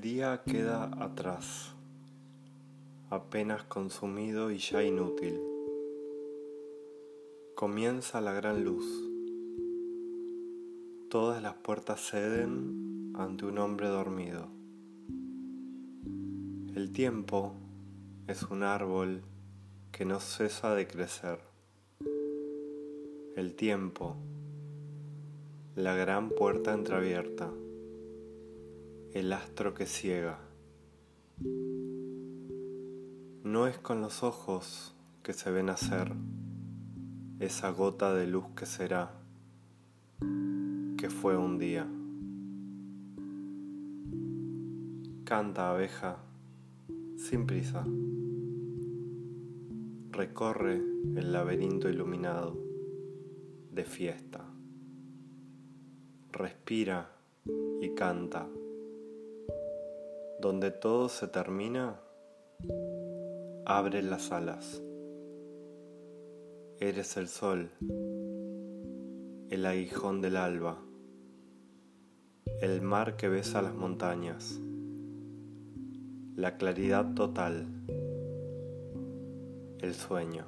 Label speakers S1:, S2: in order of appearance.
S1: día queda atrás, apenas consumido y ya inútil. Comienza la gran luz. Todas las puertas ceden ante un hombre dormido. El tiempo es un árbol que no cesa de crecer. El tiempo, la gran puerta entreabierta el astro que ciega. No es con los ojos que se ve nacer esa gota de luz que será, que fue un día. Canta abeja sin prisa. Recorre el laberinto iluminado de fiesta. Respira y canta donde todo se termina, abre las alas. Eres el sol, el aguijón del alba, el mar que besa las montañas, la claridad total, el sueño.